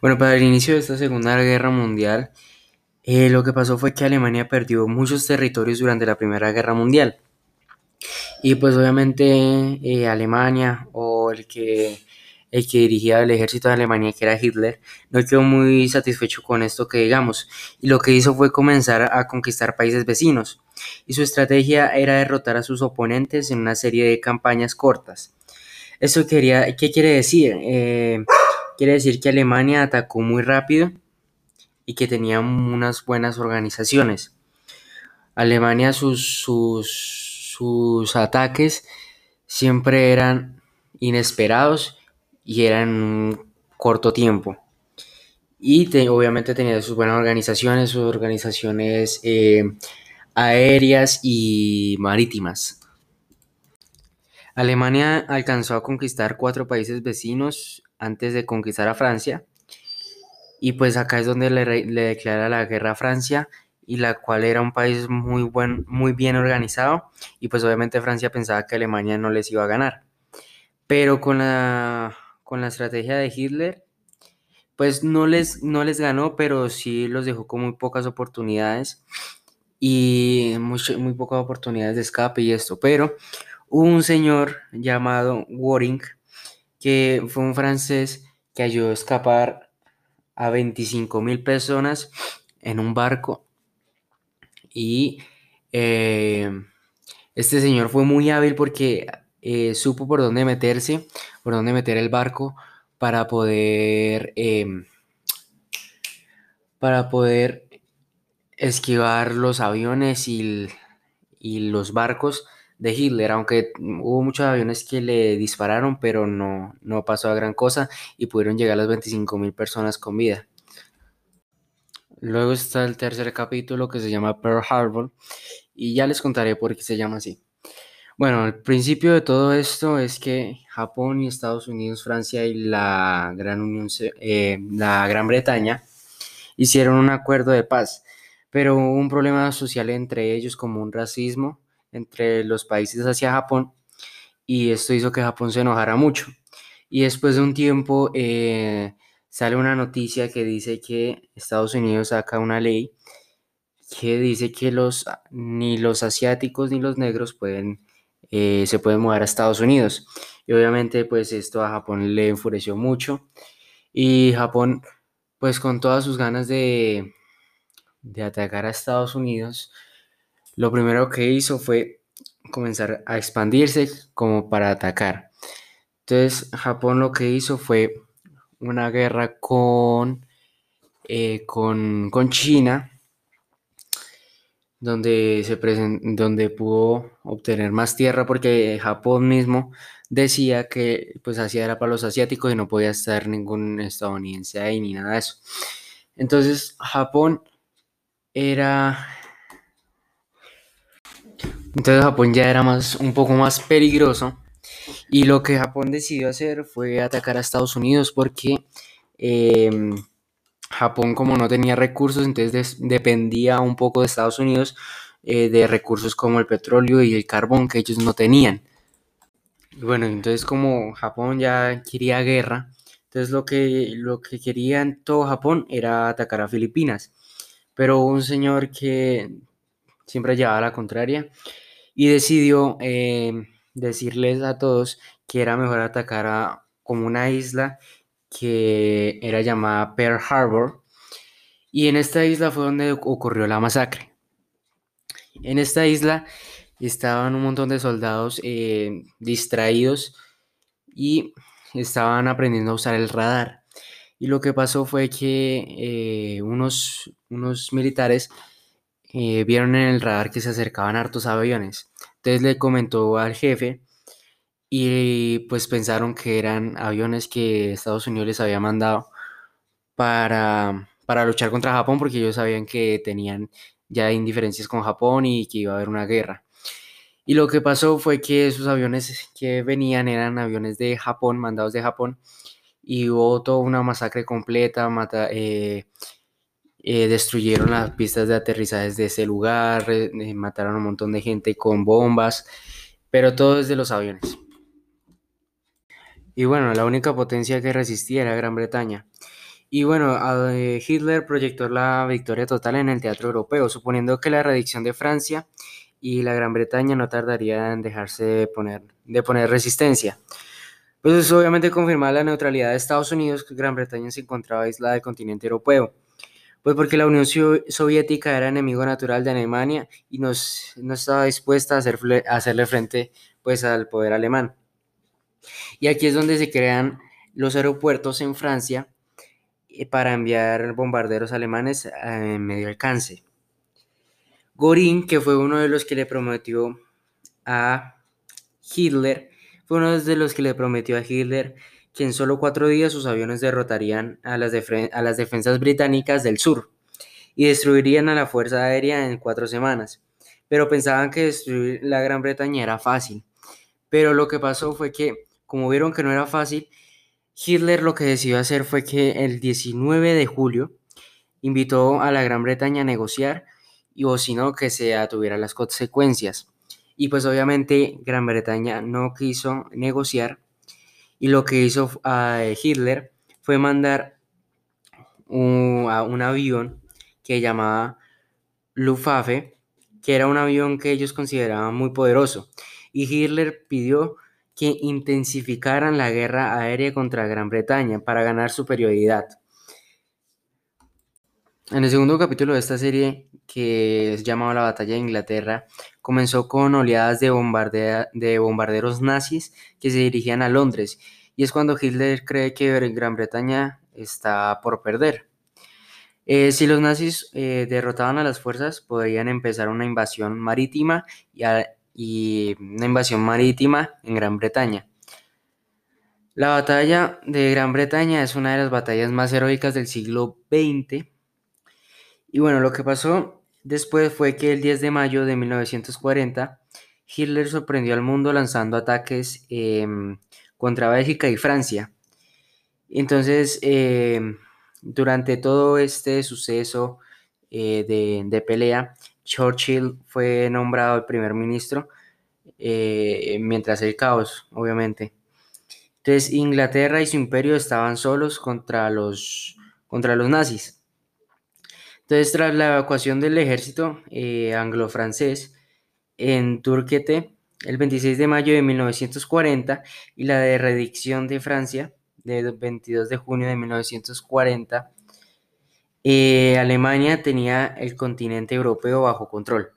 Bueno, para el inicio de esta Segunda Guerra Mundial, eh, lo que pasó fue que Alemania perdió muchos territorios durante la Primera Guerra Mundial. Y pues obviamente eh, Alemania o el que, el que dirigía el ejército de Alemania, que era Hitler, no quedó muy satisfecho con esto que digamos. Y lo que hizo fue comenzar a conquistar países vecinos. Y su estrategia era derrotar a sus oponentes en una serie de campañas cortas. ¿Eso quería, qué quiere decir? Eh, quiere decir que Alemania atacó muy rápido y que tenía unas buenas organizaciones. Alemania sus, sus sus ataques siempre eran inesperados y eran un corto tiempo. Y obviamente tenía sus buenas organizaciones, sus organizaciones eh, aéreas y marítimas. Alemania alcanzó a conquistar cuatro países vecinos antes de conquistar a Francia. Y pues acá es donde le, declara la guerra a Francia y la cual era un país muy, buen, muy bien organizado y pues obviamente Francia pensaba que Alemania no les iba a ganar. Pero con la, con la estrategia de Hitler, pues no les, no les ganó, pero sí los dejó con muy pocas oportunidades y muy, muy pocas oportunidades de escape y esto. Pero un señor llamado Waring, que fue un francés que ayudó a escapar a 25 mil personas en un barco. Y eh, este señor fue muy hábil porque eh, supo por dónde meterse, por dónde meter el barco para poder, em, para poder esquivar los aviones y, los barcos de Hitler, aunque hubo muchos aviones que le dispararon, pero no, no pasó a gran cosa y pudieron llegar las 25 mil personas con vida. Luego está el tercer capítulo que se llama Pearl Harbor y ya les contaré por qué se llama así. Bueno, el principio de todo esto es que Japón y Estados Unidos, Francia y la Gran Unión, eh, la Gran Bretaña hicieron un acuerdo de paz, pero hubo un problema social entre ellos como un racismo entre los países hacia Japón y esto hizo que Japón se enojara mucho. Y después de un tiempo eh, sale una noticia que dice que Estados Unidos saca una ley que dice que los, ni los asiáticos ni los negros pueden, eh, se pueden mudar a Estados Unidos. Y obviamente pues esto a Japón le enfureció mucho. Y Japón pues con todas sus ganas de, de atacar a Estados Unidos, lo primero que hizo fue comenzar a expandirse como para atacar. Entonces Japón lo que hizo fue una guerra con, eh, con, China, donde, se donde pudo obtener más tierra porque Japón mismo decía que pues hacía era para los asiáticos y no podía estar ningún estadounidense ahí ni nada de eso. Entonces Japón era... Entonces Japón ya era más, un poco más peligroso y lo que Japón decidió hacer fue atacar a Estados Unidos porque em, Japón como no tenía recursos, entonces dependía un poco de Estados Unidos eh, de recursos como el petróleo y el carbón que ellos no tenían. bueno, entonces como Japón ya quería guerra, entonces lo que, lo que quería en todo Japón era atacar a Filipinas. Pero un señor que siempre llevaba la contraria y decidió... Em, decirles a todos que era mejor atacar a como una isla que era llamada Pearl Harbor y en esta isla fue donde ocurrió la masacre. En esta isla estaban un montón de soldados eh, distraídos y estaban aprendiendo a usar el radar. Y lo que pasó fue que eh, unos, unos militares eh, vieron en el radar que se acercaban hartos aviones. Entonces le comentó al jefe y pues pensaron que eran aviones que Estados Unidos les había mandado para, para luchar contra Japón porque ellos sabían que tenían ya indiferencias con Japón y que iba a haber una guerra. Y lo que pasó fue que esos aviones que venían eran aviones de Japón, mandados de Japón, y hubo toda una masacre completa, mata, eh, eh, destruyeron las pistas de aterrizajes de ese lugar, eh, mataron a un montón de gente con bombas, pero todo desde los aviones. Y bueno, la única potencia que resistía era Gran Bretaña. Y bueno, eh, Hitler proyectó la victoria total en el teatro europeo, suponiendo que la redicción de Francia y la Gran Bretaña no tardaría en dejarse de poner, de poner resistencia. Pues eso obviamente confirmaba la neutralidad de Estados Unidos, que Gran Bretaña se encontraba aislada del continente europeo. Pues porque la Unión Soviética era enemigo natural de Alemania y no estaba dispuesta a, hacerle frente pues, al poder alemán. Y aquí es donde se crean los aeropuertos en Francia eh, para enviar bombarderos alemanes en medio alcance. Goring, que fue uno de los que le prometió a Hitler, fue uno de los que le prometió a Hitler que en solo cuatro días sus aviones derrotarían a las, defensas británicas del sur y destruirían a la Fuerza Aérea en cuatro semanas. Pero pensaban que destruir la Gran Bretaña era fácil. Pero lo que pasó fue que, como vieron que no era fácil, Hitler lo que decidió hacer fue que el 19 de julio invitó a la Gran Bretaña a negociar y o si no que se tuviera las consecuencias. Y pues obviamente Gran Bretaña no quiso negociar y lo que hizo a Hitler fue mandar un, a un avión que llamaba Luftwaffe, que era un avión que ellos consideraban muy poderoso. Y Hitler pidió que intensificaran la guerra aérea contra Gran Bretaña para ganar superioridad. En el segundo capítulo de esta serie, que es llamado La Batalla de Inglaterra, comenzó con oleadas de, de bombarderos nazis que se dirigían a Londres, y es cuando Hitler cree que Gran Bretaña está por perder. Eh, si los nazis eh, derrotaban a las fuerzas, podrían empezar una invasión marítima y, una invasión marítima en Gran Bretaña. La batalla de Gran Bretaña es una de las batallas más heroicas del siglo XX y bueno, lo que pasó después fue que el 10 de mayo de 1940, Hitler sorprendió al mundo lanzando ataques em, contra Bélgica y Francia. Entonces, em, durante todo este suceso eh, de, pelea, Churchill fue nombrado el primer ministro, eh, mientras el caos, obviamente. Entonces, Inglaterra y su imperio estaban solos contra los, contra los nazis. Entonces, tras la evacuación del ejército eh, anglo-francés en Turquete, el 26 de mayo de 1940, y la de de Francia, del 22 de junio de 1940, eh, Alemania tenía el continente europeo bajo control.